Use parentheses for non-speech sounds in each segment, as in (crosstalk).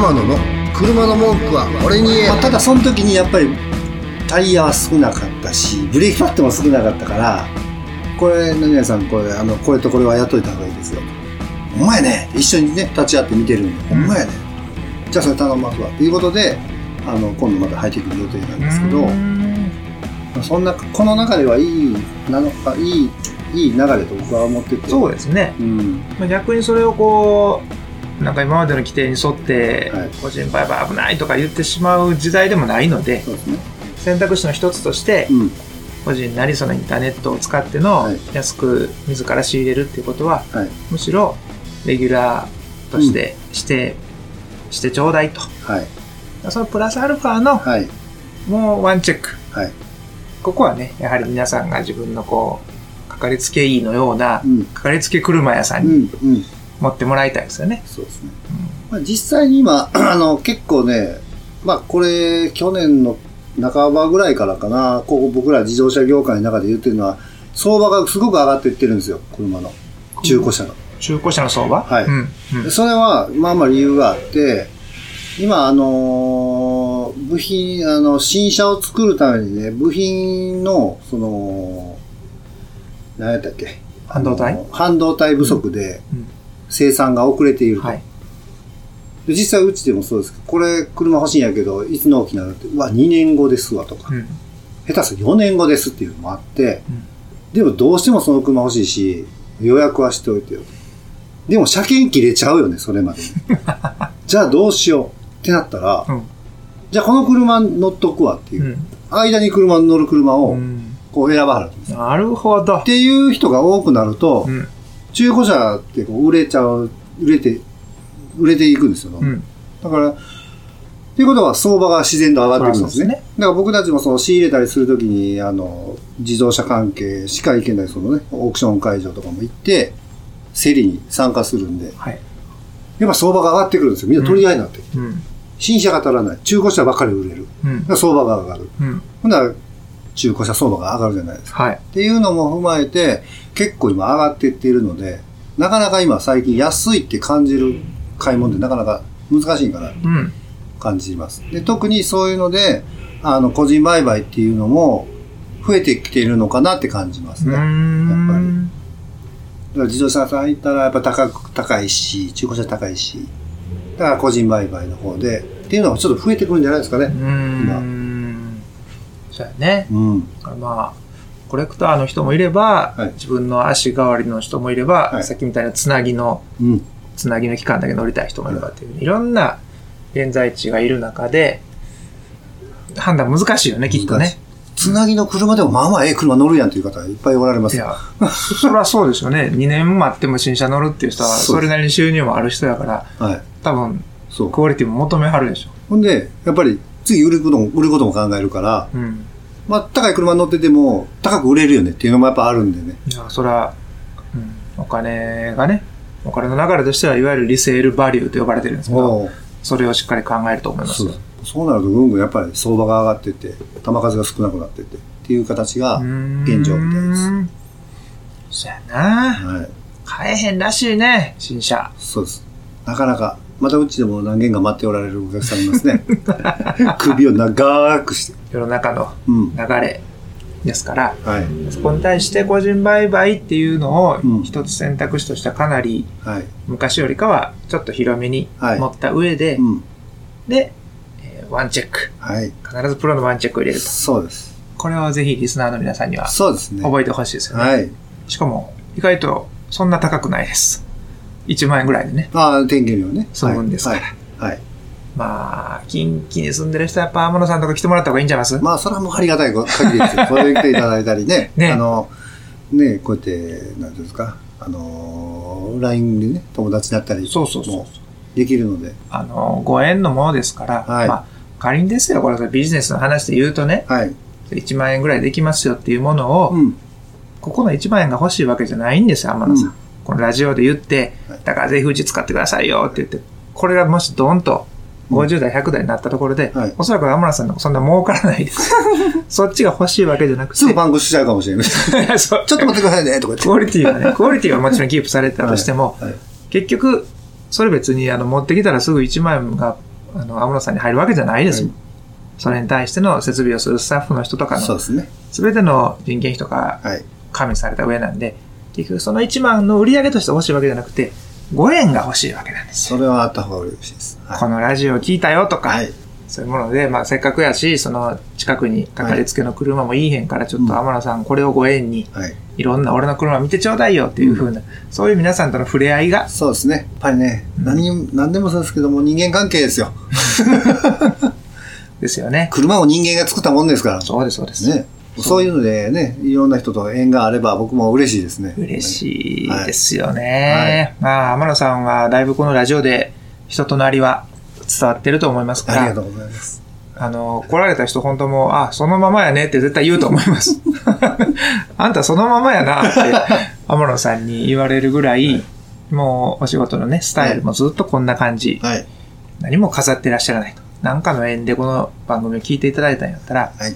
天野の車の文句は俺に言え、まあ、ただその時にやっぱりタイヤは少なかったしブレーキパッドも少なかったからこれ何々さんこれあのこれとこれはやっといた方がいいですよ。ほんまやね一緒にね立ち会って見てるんでほんまやね、じゃあそれ頼みますわということであの今度また入ってくる予定なんですけど、そんなこの中ではいいなのかいいいい流れと僕は思ってて。そうですね、うん、まあ、逆にそれをこうなんか今までの規定に沿ってはい。個人売買危ないとか言ってしまう時代でもないので選択肢の一つとしてうん。個人なりそのインターネットを使ってのはい。安く自ら仕入れるっていうことははい。むしろレギュラーとしてして、してちょうだいと。はい。そのプラスアルファのはい。もうワンチェック。はい。ここはねやはり皆さんが自分のこうかかりつけ医のようなうん。かかりつけ車屋さんうに持ってもらいたいですよね。そうですね。まあ、実際に今、(clears throat) あの、結構ね、まあ、これ、去年の半ばぐらいからかな、ここ僕ら自動車業界の中で言ってるのは、相場がすごく上がっていってるんですよ、車の。中古車の。中古車の相場？はいうんうんでそれは、まあまあ理由があって、今、あのー部品、あの、新車を作るためにね、部品の、その、何やったっけ？半導体？半導体不足でうん生産が遅れていると。はい。で実際うちでもそうですけど、これ車欲しいんやけど、いつ納期になるって、うわ、2年後ですわとか、うん下手すると4年後ですっていうのもあって、うんでもどうしてもその車欲しいし、予約はしておいてよ。でも車検切れちゃうよね、それまでに。(laughs) じゃあどうしようってなったら、うんじゃあこの車乗っとくわっていうう。ん間に車に乗る車をうんこう選ばはるんですよ。なるほどっ。ていう人が多くなると、うん中古車ってこう売れちゃう、売れて、売れていくんですよ。うんだから、っていうことは相場が自然と上がっていくんですね。そりゃそうだから僕たちもその仕入れたりするときに、あの、自動車関係しか行けないそのね、オークション会場とかも行って、競りに参加するんで、はい。やっぱ相場が上がってくるんですよ。みんな取り合いになって。うん新車が足らない。中古車ばっかり売れる。うん相場が上がる。うんほんなら、中古車相場が上がるじゃないですか。はい。っていうのも踏まえて、結構今上がっていっているので、なかなか今最近安いって感じる買い物ってなかなか難しいかなうん感じます。で、特にそういうので、あの、個人売買っていうのも増えてきているのかなって感じますうね。だかんら自動車さん行ったらやっぱ高く、高いし、中古車高いし、だから個人売買の方で、っていうのがちょっと増えてくるんじゃないですかね。うんそうやね。うん。まあ、コレクターの人もいれば、はい自分の足代わりの人もいれば、はいさっきみたいなつなぎの、うん。つなぎの期間だけ乗りたい人もいればっていう、いろんな現在地がいる中で、判断難しいよね、きっとね。つなぎの車でもまあまあええ車乗るやんという方いっぱいおられますよ。いや、そりゃそうですよね。2年待っても新車乗るっていう人は、それなりに収入もある人やから、はい。多分。クオリティも求めはるでしょ。ほんで、やっぱり次売ることも、売ることも考えるから、うん。まあ高い車乗ってても高く売れるよねっていうのもやっぱあるんでね。いや、それは、うん、お金がね、お金の流れとしては、いわゆるリセールバリューと呼ばれてるんですけど、それをしっかり考えると思いますそうよ。そうなるとぐんぐんやっぱり相場が上がってって、球数が少なくなってってっていう形が現状みたいです。です。そうやな。はい。買えへんらしいね、新車。そうです。なかなか、またうちでも何件か待っておられるお客さんいますね。(laughs) 首を長くして。世の中のうん。流れですから、はい。そこに対して個人売買っていうのをうん一つ選択肢としてはかなりはい。昔よりかはちょっと広めにはい持った上で、うん。で、えーワンチェック。はい。必ずプロのワンチェックを入れると。そうです。これをぜひリスナーの皆さんにはそうですね。覚えてほしいですよね。はい。しかも、意外とそんな高くないです。1万円ぐらいでね。ああ、天気料ね。そうなんですから。はい。はい。まあ、近畿に住んでる人はやっぱ天野さんとか来てもらった方がいいんじゃいます、まあ、それはもうありがたい限りですよ。(laughs) これ来ていただいたりね。ねあの、ね、こうやって、なんていうんですか、あの、LINE でね、友達だったりそうそうそうもできるので。あの、ご縁のものですから、はいまあ、仮にですよ、これビジネスの話で言うとね、はい。1万円ぐらいできますよっていうものを、うん。ここの1万円が欲しいわけじゃないんですよ、天野さん。うんこのラジオで言ってはい、だからぜひうち使ってくださいよって言って、これがもしドンと50代、100代になったところで、はいおそらく天野さんのそんな儲からないです。(laughs) そっちが欲しいわけじゃなくて、すぐパンクしちゃうかもしれない。(laughs) ちょっと待ってくださいね、とか言って。クオリティはね、(laughs) クオリティはもちろんキープされてたとしても、はい。結局、それ別にあの持ってきたらすぐ1万円があの、天野さんに入るわけじゃないですもん。はそれに対しての設備をするスタッフの人とかの、そうですね。すべての人件費とかはい。加味された上なんで、結局その1万の売り上げとして欲しいわけじゃなくて、ご縁が欲しいわけなんですよ。それはあった方が嬉しいです。はい。このラジオ聞いたよとか、はい。そういうもので、まあせっかくやし、その近くにかかりつけの車もいいへんから、ちょっと天野さんこれをご縁に、はい。いろんな俺の車見てちょうだいよっていう風な、そういう皆さんとの触れ合いが、そうですね。やっぱりね、何、何でもそうですけども、人間関係ですよ。(laughs) ですよね。車を人間が作ったもんですから。そうです、そうです。ね。そういうのでね、いろんな人と縁があれば僕も嬉しいですね。嬉しいですよはね。まあ、天野さんはだいぶこのラジオで人となりは伝わってると思いますからありがと、うございます。あの、来られた人本当もう、あ、そのままやねって絶対言うと思います。(laughs) あんたそのままやなって、(laughs) 天野さんに言われるぐらい、もうお仕事のね、スタイルもずっとこんな感じ。はい。何も飾ってらっしゃらないと。なんかの縁でこの番組を聞いていただいたんやったら、はい。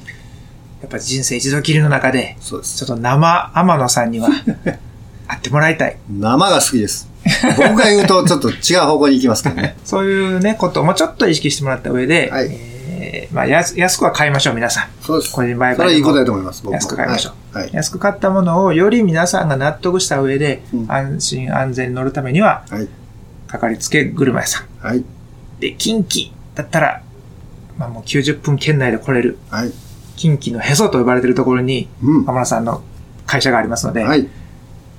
やっぱ人生一度きりの中で、そうです。ちょっと生天野さんには (laughs) 会ってもらいたい。生が好きです。僕が言うとちょっと違う方向に行きますけどね。(laughs) そういうね、こともちょっと意識してもらった上で、はいえーまあ安、安くは買いましょう、皆さん。そうです。個人売買それはいいことだと思います。僕も安く買いましょう。はい。はい。安く買ったものをより皆さんが納得した上で、うん安心安全に乗るためには、はい。かかりつけ車屋さん。はい。で、近畿だったら、まあもう90分圏内で来れる、はい。近畿のへそと呼ばれているところに、うん。天野さんの会社がありますので、はい。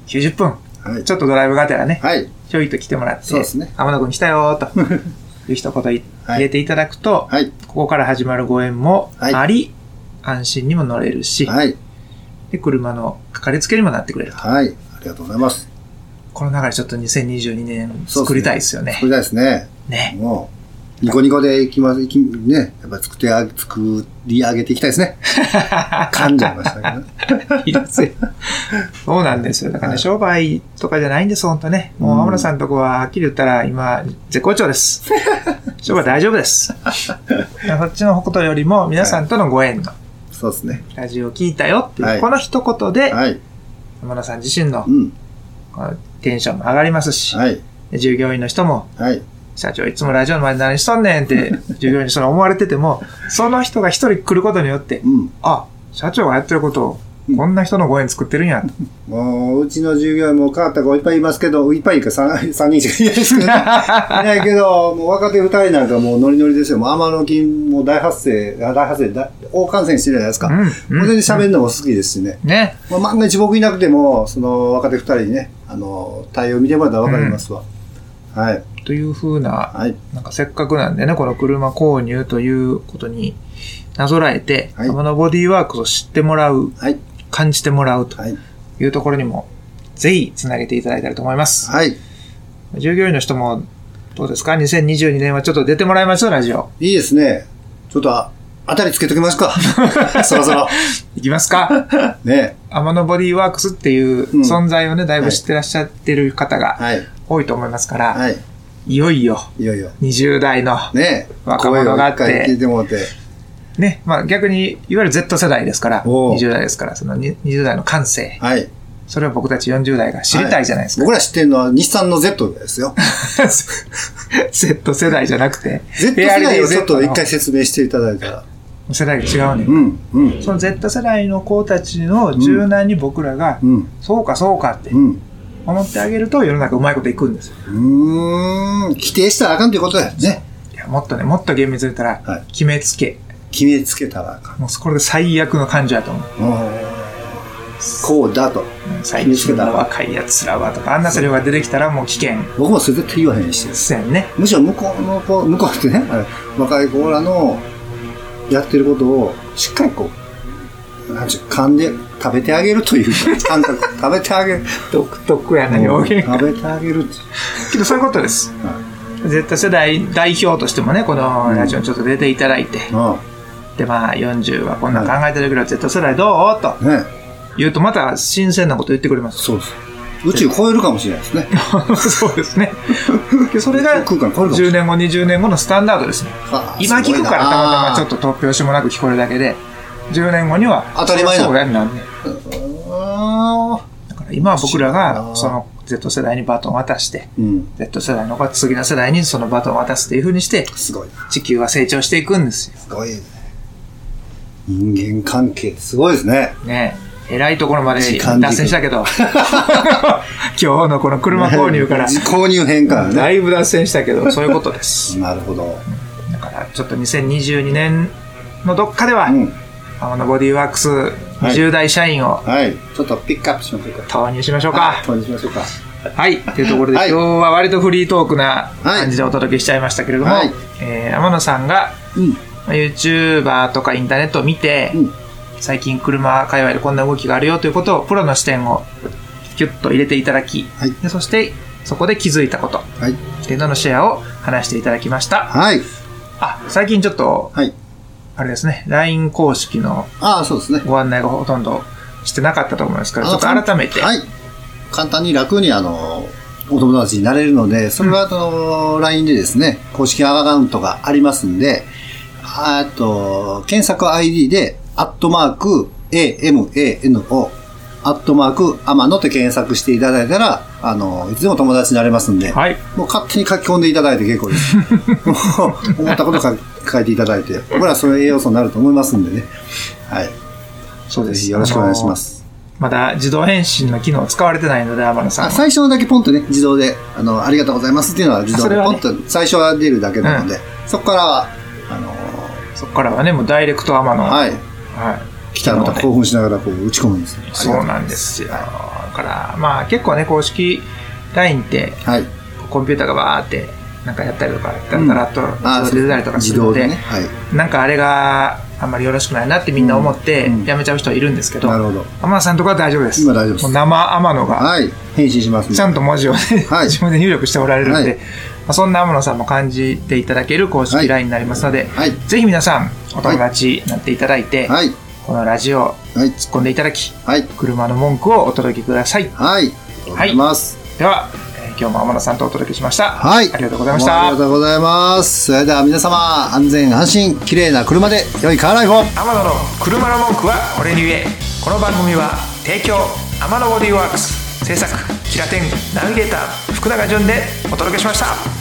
90分、はい。ちょっとドライブがてらね、はい。ちょいと来てもらって、そうですね天野くん来たよーと、(laughs) いう一言入れていただくと、はい。ここから始まるご縁もはいあり、安心にも乗れるし、はい。で、車のかかりつけにもなってくれると。はい。ありがとうございます。この流れちょっと2022年作りたいですよね。作りたいですね。ね。もう、ニコニコでいきます、いき、ね、やっぱり作ってあ、作り上げていきたいですね。(laughs) 噛んじゃいましたけどね。(laughs) いいですよ。そうなんですよ。だからね、はい商売とかじゃないんです、本当ね。もう、うん天野さんのとこは、はっきり言ったら、今、絶好調です。(laughs) 商売大丈夫です。そっちのことよりも、皆さんとのご縁の、そうですね。ラジオ聞いたよっていう、はいこの一言で、はい。天野さん自身のうん。テンションも上がりますし、従業員の人も、はい。社長いつもラジオの前で何しとんねんって、(laughs) 従業員にそれ思われてても、その人が一人来ることによって、うん。あ、社長がやってることを、こんな人のご縁作ってるんやと。もう、うちの従業員も変わった子いっぱいいますけど、いっぱいいるか 3, 三人しかいないですけど、(laughs) いないけど、もう若手2人なんかもうノリノリですよ。もう天野菌も大発生、あ大発生、大大感染してるじゃないですか。うんうん全然喋るのも好きですしね。ね。まあ、万が一僕いなくても、その若手2人にね、あの、対応見てもらったらわかりますわ。はい。というふうな、はい。なんかせっかくなんでね、この車購入ということになぞらえて、はい天野ボディーワークスを知ってもらう、はい。感じてもらうとはい。いうところにも、ぜひつなげていただいたらと思います。はい。従業員の人も、どうですか ?2022 年はちょっと出てもらいましょう、ラジオ。いいですね。ちょっとあ、当たりつけときますか？(laughs) そろそろ。いきますか？(laughs) ね。天野ボディーワークスっていううん存在をね、だいぶ知ってらっしゃってる方がはい。多いと思いますから、はい。いよいよいよいよ。20代の、ね。若者があって声を一回聞いてもて。ね、まあ逆に、いわゆる Z 世代ですから、おう20代ですから、そのに20代の感性、はい。それを僕たち40代が知りたいじゃないですか。僕ら知ってるのは日産の Z ですよ。(laughs) Z 世代じゃなくて、Z 世代をちょっと一回説明していただいたら。世代が違うね、うん。うん。その Z 世代の子たちの柔軟に僕らが、うん。そうかそうかってうん。思ってあげると世の中うまいこといくんですよ。うーん。規定したらあかんということだよね。いやもっとね、もっと厳密に言ったら、はい決めつけ。決めつけたらあかん。もうこれが最悪の感情やと思う。うんこうだと。最近の若い奴らはとか、あんなセリフが出てきたらもう危険。僕もそれ絶対言わへんし。せんね。むしろ向こうの子、向こうってね、あれ若い子らのやってることをしっかりこう、なんちゅう、噛んで食べてあげるというか、感覚、(laughs) 食べてあげる。独特やな表現。食べてあげるって。けどそういうことです。は Z 世代代表としてもね、このラジオにちょっと出ていただいて、で、まあ40はこんなん考えてるけど、Z 世代どう？とね言うとまた新鮮なこと言ってくれます。そうです。宇宙超えるかもしれないですね。(laughs) そうですね。で (laughs) それが空間超えるかもしれ10年後、20年後のスタンダードですね。はあ今聞くからたまたまちょっと。と突拍子もなく聞こえるだけで、10年後には、当たり前だそうやんなんね。あだから今は僕らがなその Z 世代にバトンを渡して、うん。Z 世代のが次の世代にそのバトンを渡すっていう風にして、すごいな。地球は成長していくんですよ。すごいね。人間関係すごいですね。ねえらいところまで脱線したけど、(laughs) 今日のこの車購入から、(laughs) 購入変化ね。だいぶ脱線したけど、そういうことです。なるほど。だから、ちょっと2022年のどっかでは、うん。天野ボディーワークス20代社員をはい。ちょっとピックアップしましょうか。投入しましょうか。はい。投入しましょうか。はい。というところで、はい今日は割とフリートークな感じでお届けしちゃいましたけれども、はいえー天野さんが、うん。まあ YouTuber とかインターネットを見て、うん。最近車界隈でこんな動きがあるよということをプロの視点をキュッと入れていただき、はいでそしてそこで気づいたことはい。っていうののシェアを話していただきました。はい。あ、最近ちょっと、はい。あれですね、LINE 公式のああ、そうですね。ご案内がほとんどしてなかったと思いますから、ちょっと改めて、はい。簡単に楽に、あの、お友達になれるので、それは、あの、LINE でですね、公式アカウントがありますんで、あと、検索 ID で、アットマーク、AMANO、アットマーク、アマノって検索していただいたら、あの、いつでも友達になれますんで、はい。もう勝手に書き込んでいただいて結構です。(laughs) もう思ったこと書書いていただいて、僕らはそれ栄養素になると思いますんでね。はい。そうです。よろしくお願いします。まだ自動返信の機能使われてないので、天野さん。最初のだけポンとね、自動で、あの、ありがとうございますっていうのは自動でポンと最初は出るだけなので、そこからは、あのそこからはね、もうダイレクト天野。ーはい。はい。来たらまた興奮しながらこう打ち込むんですね。そうなんですよ。だから、まあ結構ね、公式 LINE って、はい。コンピューターがバーって、なんかやったりとか、だったらっと出たりとかするので、自動でね。はい。なんかあれがあんまりよろしくないなってみんな思ってうんうんやめちゃう人はいるんですけど、なるほど。天野さんとかは大丈夫です。今大丈夫です生天野が、はい。返信しますんでちゃんと文字をね、はい自分で入力しておられるんで、はいまあ、そんな天野さんも感じていただける公式はい LINE になりますので、はい。ぜひ皆さんお友達になっていただいて、はい。このラジオをはい。突っ込んでいただき、はい。車の文句をお届けください。はい。ありがとうございます。では、えー今日も天野さんとお届けしました。はい。ありがとうございましどうもありた。がとうございます。それでは皆様、安全安心、綺麗な車で良いカーライフを天野の車の文句は俺に言えこの番組は提供天野ボディーワークス制作キラテンナビゲーター福永潤でお届けしました